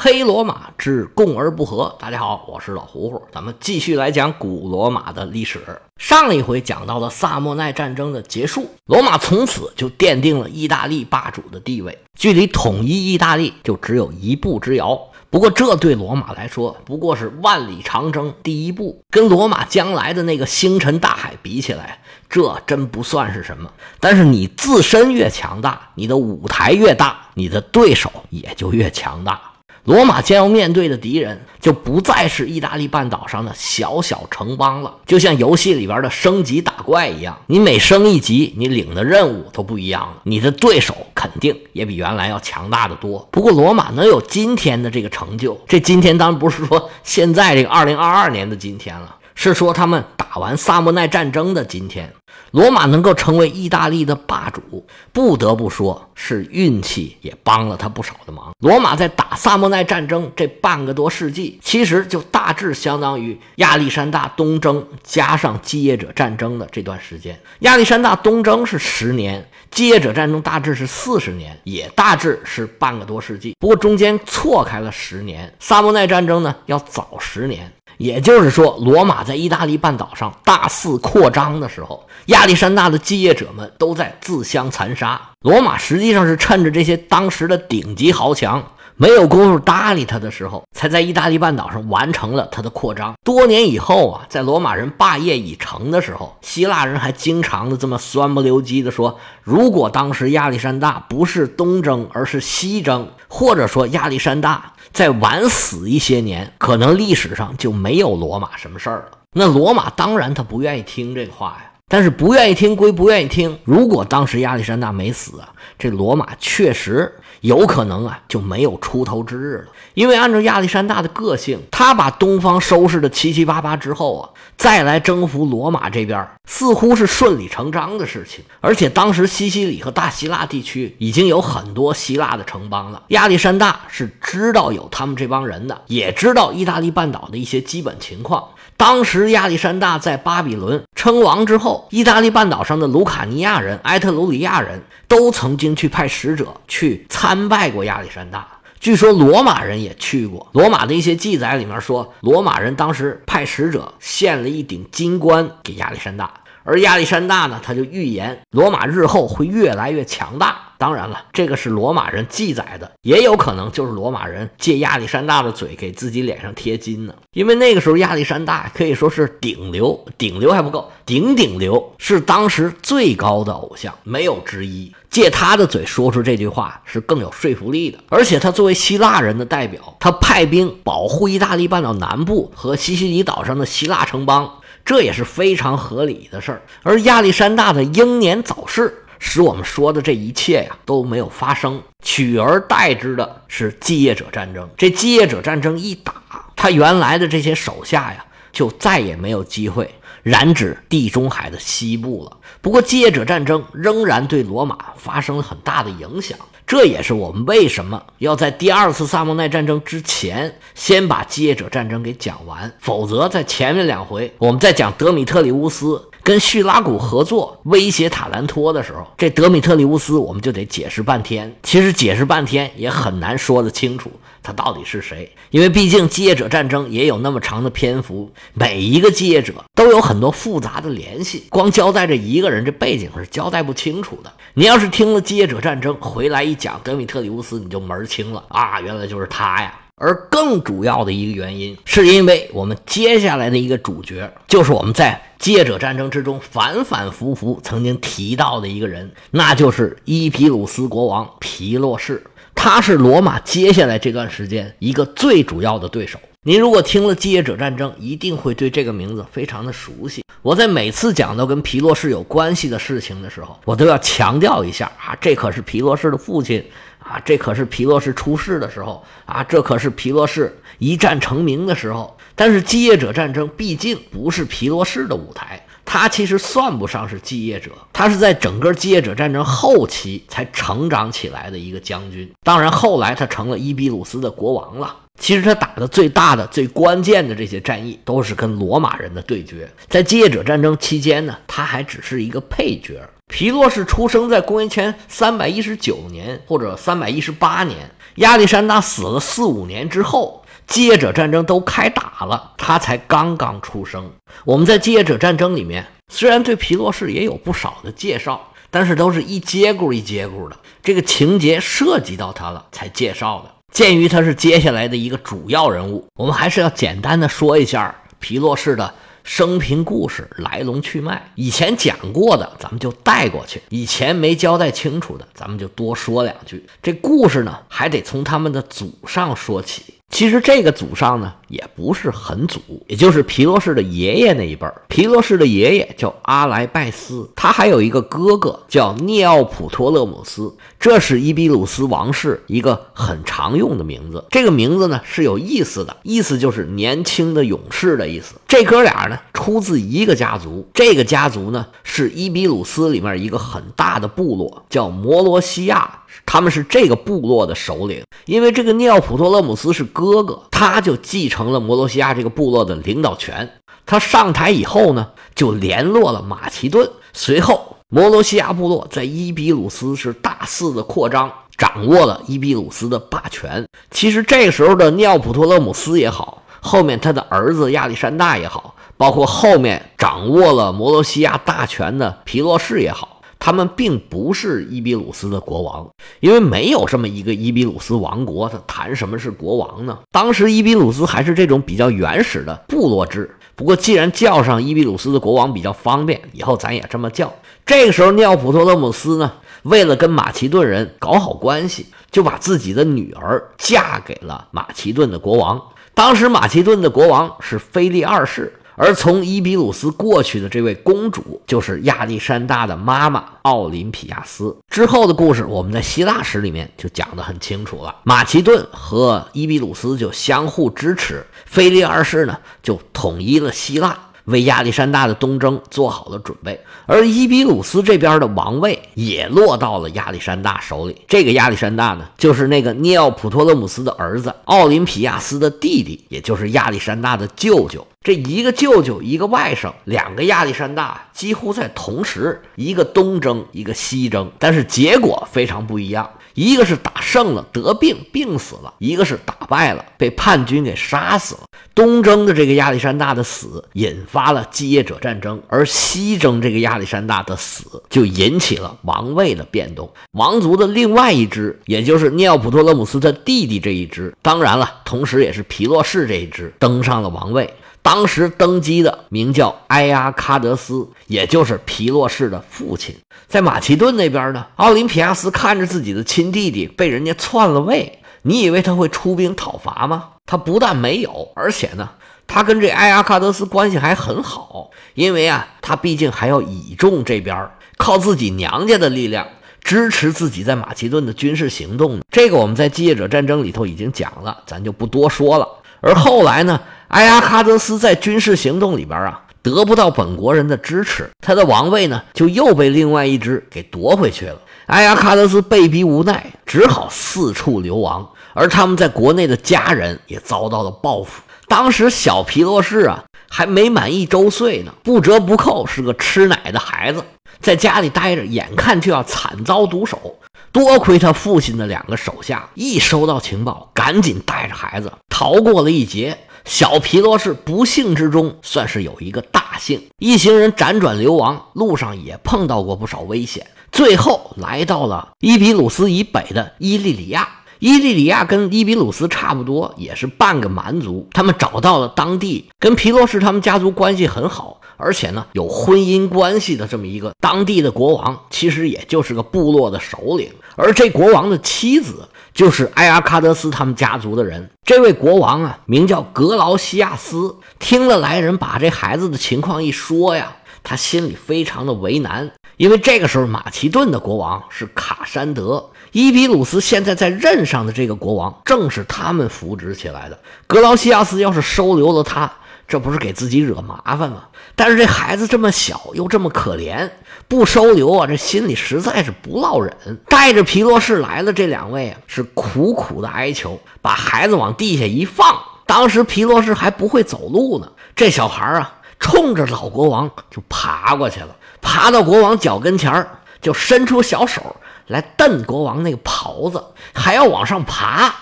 黑罗马之共而不和。大家好，我是老胡胡，咱们继续来讲古罗马的历史。上一回讲到了萨莫奈战争的结束，罗马从此就奠定了意大利霸主的地位，距离统一意大利就只有一步之遥。不过，这对罗马来说不过是万里长征第一步，跟罗马将来的那个星辰大海比起来，这真不算是什么。但是，你自身越强大，你的舞台越大，你的对手也就越强大。罗马将要面对的敌人就不再是意大利半岛上的小小城邦了，就像游戏里边的升级打怪一样，你每升一级，你领的任务都不一样了，你的对手肯定也比原来要强大的多。不过，罗马能有今天的这个成就，这今天当然不是说现在这个二零二二年的今天了，是说他们打完萨莫奈战争的今天。罗马能够成为意大利的霸主，不得不说是运气也帮了他不少的忙。罗马在打萨莫奈战争这半个多世纪，其实就大致相当于亚历山大东征加上基业者战争的这段时间。亚历山大东征是十年，基业者战争大致是四十年，也大致是半个多世纪。不过中间错开了十年，萨莫奈战争呢要早十年。也就是说，罗马在意大利半岛上大肆扩张的时候，亚历山大的继业者们都在自相残杀。罗马实际上是趁着这些当时的顶级豪强没有功夫搭理他的时候，才在意大利半岛上完成了他的扩张。多年以后啊，在罗马人霸业已成的时候，希腊人还经常的这么酸不溜叽的说：如果当时亚历山大不是东征，而是西征，或者说亚历山大。再晚死一些年，可能历史上就没有罗马什么事儿了。那罗马当然他不愿意听这个话呀，但是不愿意听归不愿意听，如果当时亚历山大没死啊，这罗马确实有可能啊就没有出头之日了。因为按照亚历山大的个性，他把东方收拾的七七八八之后啊。再来征服罗马这边，似乎是顺理成章的事情。而且当时西西里和大希腊地区已经有很多希腊的城邦了。亚历山大是知道有他们这帮人的，也知道意大利半岛的一些基本情况。当时亚历山大在巴比伦称王之后，意大利半岛上的卢卡尼亚人、埃特鲁里亚人都曾经去派使者去参拜过亚历山大。据说罗马人也去过。罗马的一些记载里面说，罗马人当时派使者献了一顶金冠给亚历山大，而亚历山大呢，他就预言罗马日后会越来越强大。当然了，这个是罗马人记载的，也有可能就是罗马人借亚历山大的嘴给自己脸上贴金呢。因为那个时候亚历山大可以说是顶流，顶流还不够，顶顶流是当时最高的偶像，没有之一。借他的嘴说出这句话是更有说服力的。而且他作为希腊人的代表，他派兵保护意大利半岛南部和西西里岛上的希腊城邦，这也是非常合理的事儿。而亚历山大的英年早逝。使我们说的这一切呀都没有发生，取而代之的是继业者战争。这继业者战争一打，他原来的这些手下呀就再也没有机会染指地中海的西部了。不过，继业者战争仍然对罗马发生了很大的影响，这也是我们为什么要在第二次萨莫奈战争之前先把继业者战争给讲完。否则，在前面两回我们在讲德米特里乌斯。跟叙拉古合作威胁塔兰托的时候，这德米特里乌斯我们就得解释半天。其实解释半天也很难说得清楚他到底是谁，因为毕竟继业者战争也有那么长的篇幅，每一个继业者都有很多复杂的联系，光交代这一个人这背景是交代不清楚的。你要是听了继业者战争回来一讲德米特里乌斯，你就门儿清了啊，原来就是他呀。而更主要的一个原因，是因为我们接下来的一个主角，就是我们在继业者战争之中反反复复曾经提到的一个人，那就是伊皮鲁斯国王皮洛士。他是罗马接下来这段时间一个最主要的对手。您如果听了继业者战争，一定会对这个名字非常的熟悉。我在每次讲到跟皮洛士有关系的事情的时候，我都要强调一下啊，这可是皮洛士的父亲。啊，这可是皮洛士出世的时候啊，这可是皮洛士一战成名的时候。但是继业者战争毕竟不是皮洛士的舞台，他其实算不上是继业者，他是在整个继业者战争后期才成长起来的一个将军。当然，后来他成了伊比鲁斯的国王了。其实他打的最大的、最关键的这些战役，都是跟罗马人的对决。在继业者战争期间呢，他还只是一个配角。皮洛士出生在公元前三百一十九年或者三百一十八年，亚历山大死了四五年之后，接者战争都开打了，他才刚刚出生。我们在继业者战争里面虽然对皮洛士也有不少的介绍，但是都是一节骨一节骨的，这个情节涉及到他了才介绍的。鉴于他是接下来的一个主要人物，我们还是要简单的说一下皮洛士的。生平故事来龙去脉，以前讲过的咱们就带过去，以前没交代清楚的咱们就多说两句。这故事呢，还得从他们的祖上说起。其实这个祖上呢，也不是很祖，也就是皮洛士的爷爷那一辈儿。皮洛士的爷爷叫阿莱拜斯，他还有一个哥哥叫涅奥普托勒姆斯，这是伊比鲁斯王室一个很常用的名字。这个名字呢是有意思的，意思就是年轻的勇士的意思。这哥俩呢出自一个家族，这个家族呢是伊比鲁斯里面一个很大的部落，叫摩罗西亚。他们是这个部落的首领，因为这个涅奥普托勒姆斯是哥哥，他就继承了摩罗西亚这个部落的领导权。他上台以后呢，就联络了马其顿，随后摩罗西亚部落在伊比鲁斯是大肆的扩张，掌握了伊比鲁斯的霸权。其实这个时候的涅奥普托勒姆斯也好，后面他的儿子亚历山大也好，包括后面掌握了摩罗西亚大权的皮洛士也好。他们并不是伊比鲁斯的国王，因为没有这么一个伊比鲁斯王国，他谈什么是国王呢？当时伊比鲁斯还是这种比较原始的部落制。不过既然叫上伊比鲁斯的国王比较方便，以后咱也这么叫。这个时候，尿普托勒姆斯呢，为了跟马其顿人搞好关系，就把自己的女儿嫁给了马其顿的国王。当时马其顿的国王是腓力二世。而从伊比鲁斯过去的这位公主，就是亚历山大的妈妈奥林匹亚斯。之后的故事，我们在希腊史里面就讲得很清楚了。马其顿和伊比鲁斯就相互支持，腓力二世呢就统一了希腊。为亚历山大的东征做好了准备，而伊比鲁斯这边的王位也落到了亚历山大手里。这个亚历山大呢，就是那个涅奥普托勒姆斯的儿子，奥林匹亚斯的弟弟，也就是亚历山大的舅舅。这一个舅舅，一个外甥，两个亚历山大几乎在同时，一个东征，一个西征，但是结果非常不一样。一个是打胜了得病病死了，一个是打败了被叛军给杀死了。东征的这个亚历山大的死引发了继业者战争，而西征这个亚历山大的死就引起了王位的变动。王族的另外一支，也就是涅奥普托勒姆斯的弟弟这一支，当然了，同时也是皮洛士这一支登上了王位。当时登基的名叫埃阿喀德斯，也就是皮洛士的父亲。在马其顿那边呢，奥林匹亚斯看着自己的亲弟弟被人家篡了位，你以为他会出兵讨伐吗？他不但没有，而且呢，他跟这埃阿喀德斯关系还很好，因为啊，他毕竟还要倚重这边，靠自己娘家的力量支持自己在马其顿的军事行动。这个我们在继业者战争里头已经讲了，咱就不多说了。而后来呢？埃阿喀德斯在军事行动里边啊，得不到本国人的支持，他的王位呢就又被另外一支给夺回去了。埃阿喀德斯被逼无奈，只好四处流亡，而他们在国内的家人也遭到了报复。当时小皮洛士啊还没满一周岁呢，不折不扣是个吃奶的孩子，在家里待着，眼看就要惨遭毒手。多亏他父亲的两个手下一收到情报，赶紧带着孩子逃过了一劫。小皮罗士不幸之中算是有一个大幸，一行人辗转流亡，路上也碰到过不少危险，最后来到了伊比鲁斯以北的伊利里亚。伊利里亚跟伊比鲁斯差不多，也是半个蛮族。他们找到了当地跟皮洛士他们家族关系很好，而且呢有婚姻关系的这么一个当地的国王，其实也就是个部落的首领。而这国王的妻子。就是埃阿喀德斯他们家族的人，这位国王啊，名叫格劳西亚斯。听了来人把这孩子的情况一说呀，他心里非常的为难，因为这个时候马其顿的国王是卡山德，伊比鲁斯现在在任上的这个国王正是他们扶植起来的。格劳西亚斯要是收留了他，这不是给自己惹麻烦吗？但是这孩子这么小，又这么可怜。不收留啊，这心里实在是不落忍。带着皮洛士来的这两位啊，是苦苦的哀求，把孩子往地下一放。当时皮洛士还不会走路呢，这小孩啊，冲着老国王就爬过去了，爬到国王脚跟前，就伸出小手来蹬国王那个袍子，还要往上爬。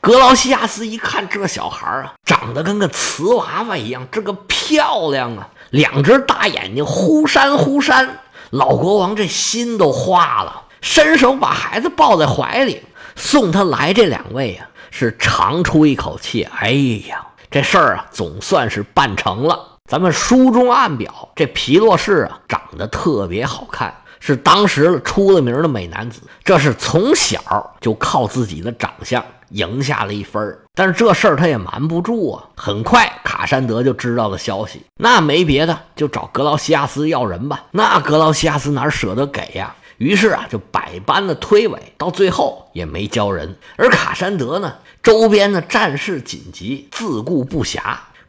格劳西亚斯一看这小孩啊，长得跟个瓷娃娃一样，这个漂亮啊，两只大眼睛忽闪忽闪。老国王这心都化了，伸手把孩子抱在怀里，送他来这两位啊，是长出一口气。哎呀，这事儿啊，总算是办成了。咱们书中暗表，这皮洛士啊，长得特别好看，是当时出了名的美男子。这是从小就靠自己的长相。赢下了一分但是这事儿他也瞒不住啊。很快，卡山德就知道了消息，那没别的，就找格劳西亚斯要人吧。那格劳西亚斯哪舍得给呀？于是啊，就百般的推诿，到最后也没交人。而卡山德呢，周边的战事紧急，自顾不暇，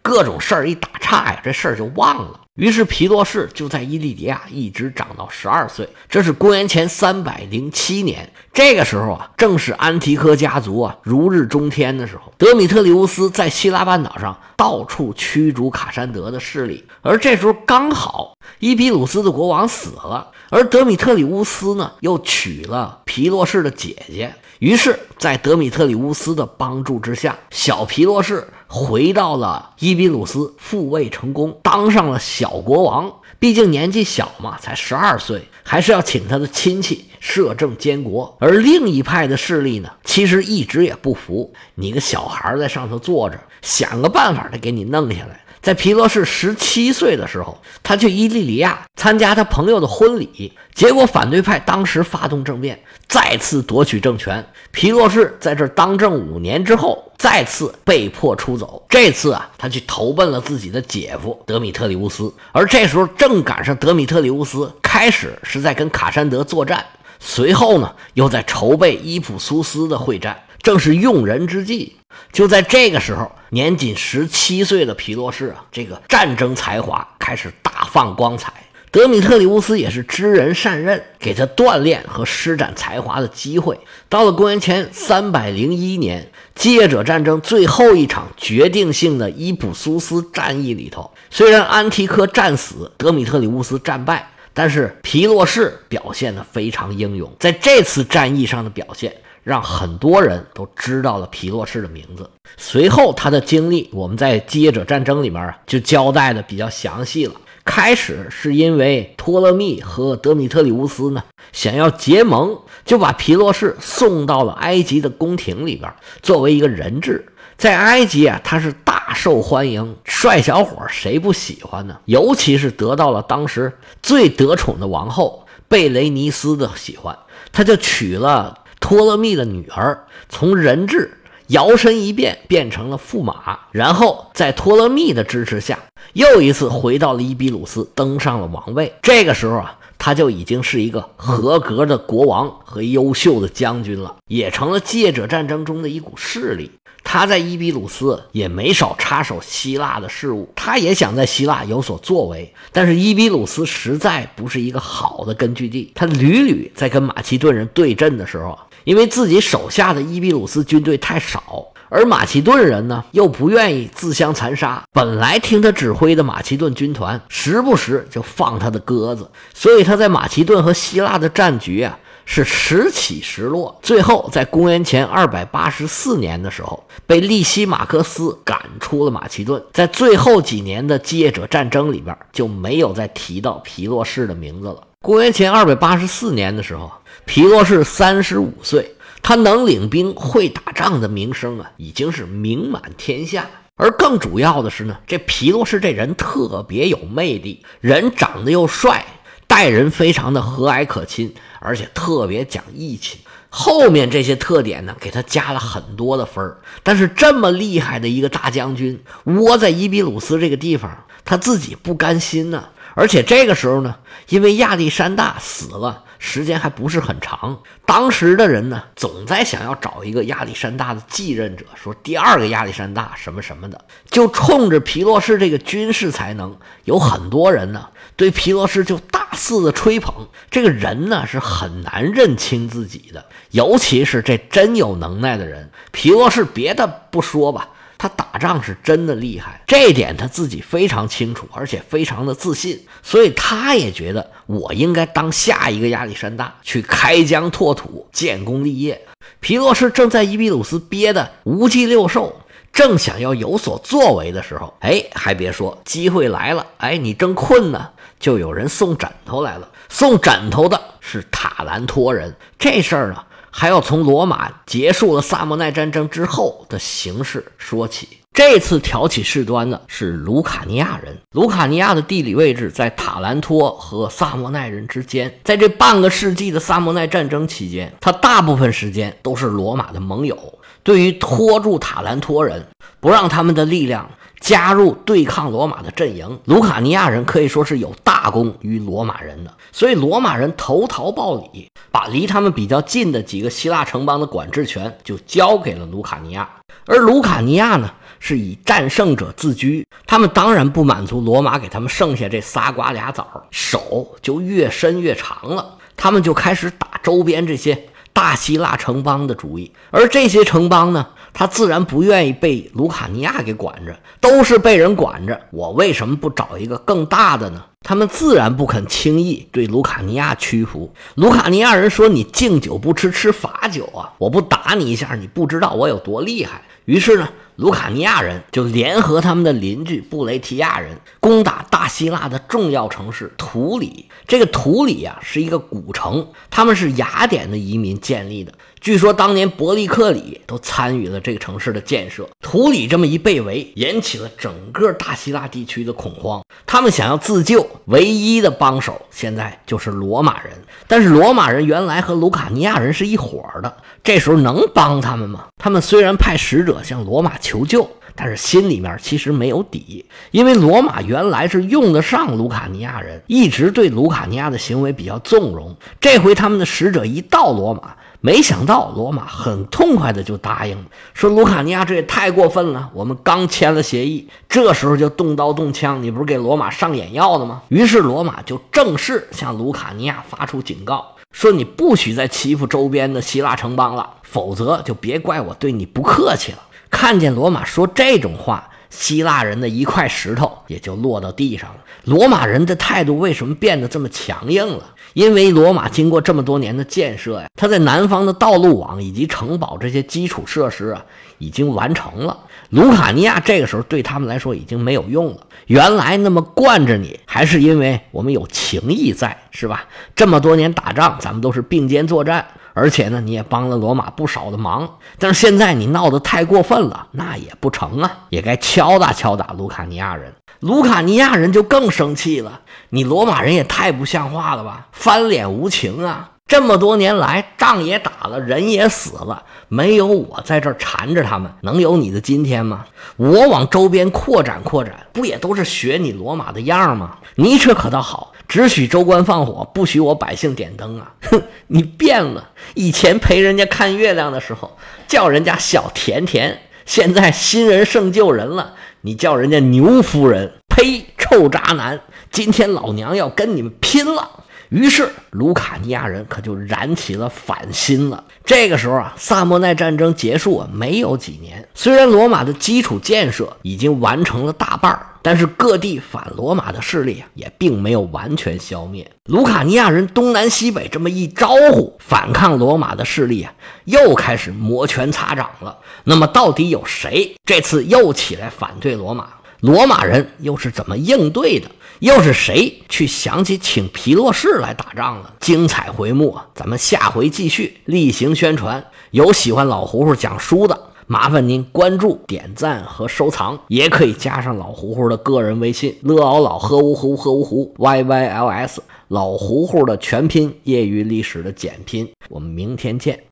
各种事儿一打岔呀，这事儿就忘了。于是皮洛士就在伊利迪亚一直长到十二岁，这是公元前三百零七年。这个时候啊，正是安提柯家族啊如日中天的时候。德米特里乌斯在希腊半岛上到处驱逐卡山德的势力，而这时候刚好伊比鲁斯的国王死了，而德米特里乌斯呢又娶了皮洛士的姐姐。于是，在德米特里乌斯的帮助之下，小皮洛士回到了伊比鲁斯，复位成功，当上了小国王。毕竟年纪小嘛，才十二岁，还是要请他的亲戚摄政监国。而另一派的势力呢，其实一直也不服你个小孩在上头坐着，想个办法得给你弄下来。在皮洛士十七岁的时候，他去伊利里亚参加他朋友的婚礼，结果反对派当时发动政变，再次夺取政权。皮洛士在这当政五年之后，再次被迫出走。这次啊，他去投奔了自己的姐夫德米特里乌斯，而这时候正赶上德米特里乌斯开始是在跟卡山德作战，随后呢，又在筹备伊普苏斯的会战。正是用人之际，就在这个时候，年仅十七岁的皮洛士啊，这个战争才华开始大放光彩。德米特里乌斯也是知人善任，给他锻炼和施展才华的机会。到了公元前三百零一年，继业者战争最后一场决定性的伊普苏斯战役里头，虽然安提柯战死，德米特里乌斯战败，但是皮洛士表现得非常英勇，在这次战役上的表现。让很多人都知道了皮洛士的名字。随后他的经历，我们在基业者战争里面就交代的比较详细了。开始是因为托勒密和德米特里乌斯呢想要结盟，就把皮洛士送到了埃及的宫廷里边，作为一个人质。在埃及啊，他是大受欢迎，帅小伙谁不喜欢呢？尤其是得到了当时最得宠的王后贝雷尼斯的喜欢，他就娶了。托勒密的女儿从人质摇身一变变成了驸马，然后在托勒密的支持下，又一次回到了伊比鲁斯，登上了王位。这个时候啊，他就已经是一个合格的国王和优秀的将军了，也成了借者战争中的一股势力。他在伊比鲁斯也没少插手希腊的事务，他也想在希腊有所作为，但是伊比鲁斯实在不是一个好的根据地，他屡屡在跟马其顿人对阵的时候。因为自己手下的伊比鲁斯军队太少，而马其顿人呢又不愿意自相残杀，本来听他指挥的马其顿军团时不时就放他的鸽子，所以他在马其顿和希腊的战局啊是时起时落。最后在公元前二百八十四年的时候，被利西马克斯赶出了马其顿。在最后几年的继业者战争里边，就没有再提到皮洛士的名字了。公元前二百八十四年的时候。皮洛士三十五岁，他能领兵、会打仗的名声啊，已经是名满天下。而更主要的是呢，这皮洛士这人特别有魅力，人长得又帅，待人非常的和蔼可亲，而且特别讲义气。后面这些特点呢，给他加了很多的分儿。但是这么厉害的一个大将军，窝在伊比鲁斯这个地方，他自己不甘心呢。而且这个时候呢，因为亚历山大死了。时间还不是很长，当时的人呢，总在想要找一个亚历山大的继任者，说第二个亚历山大什么什么的，就冲着皮洛士这个军事才能，有很多人呢对皮洛士就大肆的吹捧。这个人呢是很难认清自己的，尤其是这真有能耐的人，皮洛士别的不说吧，他打仗是真的厉害，这点他自己非常清楚，而且非常的自信，所以他也觉得我应该当下一个亚历山大，去开疆拓土、建功立业。皮洛士正在伊比鲁斯憋得五脊六兽，正想要有所作为的时候，哎，还别说，机会来了！哎，你正困呢，就有人送枕头来了。送枕头的是塔兰托人。这事儿呢，还要从罗马结束了萨莫奈战争之后的形势说起。这次挑起事端的是卢卡尼亚人。卢卡尼亚的地理位置在塔兰托和萨莫奈人之间。在这半个世纪的萨莫奈战争期间，他大部分时间都是罗马的盟友。对于拖住塔兰托人，不让他们的力量加入对抗罗马的阵营，卢卡尼亚人可以说是有大功于罗马人的。所以罗马人投桃报李，把离他们比较近的几个希腊城邦的管制权就交给了卢卡尼亚。而卢卡尼亚呢？是以战胜者自居，他们当然不满足罗马给他们剩下这仨瓜俩枣，手就越伸越长了。他们就开始打周边这些大希腊城邦的主意，而这些城邦呢，他自然不愿意被卢卡尼亚给管着，都是被人管着。我为什么不找一个更大的呢？他们自然不肯轻易对卢卡尼亚屈服。卢卡尼亚人说：“你敬酒不吃吃罚酒啊！我不打你一下，你不知道我有多厉害。”于是呢。卢卡尼亚人就联合他们的邻居布雷提亚人，攻打大希腊的重要城市图里。这个图里啊，是一个古城，他们是雅典的移民建立的。据说当年伯利克里都参与了这个城市的建设。图里这么一被围，引起了整个大希腊地区的恐慌。他们想要自救，唯一的帮手现在就是罗马人。但是罗马人原来和卢卡尼亚人是一伙的，这时候能帮他们吗？他们虽然派使者向罗马求救，但是心里面其实没有底，因为罗马原来是用得上卢卡尼亚人，一直对卢卡尼亚的行为比较纵容。这回他们的使者一到罗马。没想到罗马很痛快的就答应了，说卢卡尼亚这也太过分了，我们刚签了协议，这时候就动刀动枪，你不是给罗马上眼药的吗？于是罗马就正式向卢卡尼亚发出警告，说你不许再欺负周边的希腊城邦了，否则就别怪我对你不客气了。看见罗马说这种话，希腊人的一块石头也就落到地上了。罗马人的态度为什么变得这么强硬了？因为罗马经过这么多年的建设呀，它在南方的道路网以及城堡这些基础设施啊，已经完成了。卢卡尼亚这个时候对他们来说已经没有用了。原来那么惯着你，还是因为我们有情谊在，是吧？这么多年打仗，咱们都是并肩作战，而且呢，你也帮了罗马不少的忙。但是现在你闹得太过分了，那也不成啊，也该敲打敲打卢卡尼亚人。卢卡尼亚人就更生气了，你罗马人也太不像话了吧，翻脸无情啊！这么多年来，仗也打了，人也死了，没有我在这儿缠着他们，能有你的今天吗？我往周边扩展扩展，不也都是学你罗马的样吗？你这可倒好，只许州官放火，不许我百姓点灯啊！哼，你变了，以前陪人家看月亮的时候，叫人家小甜甜，现在新人胜旧人了。你叫人家牛夫人，呸，臭渣男！今天老娘要跟你们拼了！于是卢卡尼亚人可就燃起了反心了。这个时候啊，萨莫奈战争结束啊，没有几年。虽然罗马的基础建设已经完成了大半但是各地反罗马的势力啊也并没有完全消灭。卢卡尼亚人东南西北这么一招呼，反抗罗马的势力啊，又开始摩拳擦掌了。那么，到底有谁这次又起来反对罗马？罗马人又是怎么应对的？又是谁去想起请皮洛士来打仗了？精彩回目啊！咱们下回继续例行宣传。有喜欢老胡胡讲书的，麻烦您关注、点赞和收藏，也可以加上老胡胡的个人微信：乐熬老喝芜湖喝芜湖 y y l s 老胡胡的全拼，业余历史的简拼。我们明天见。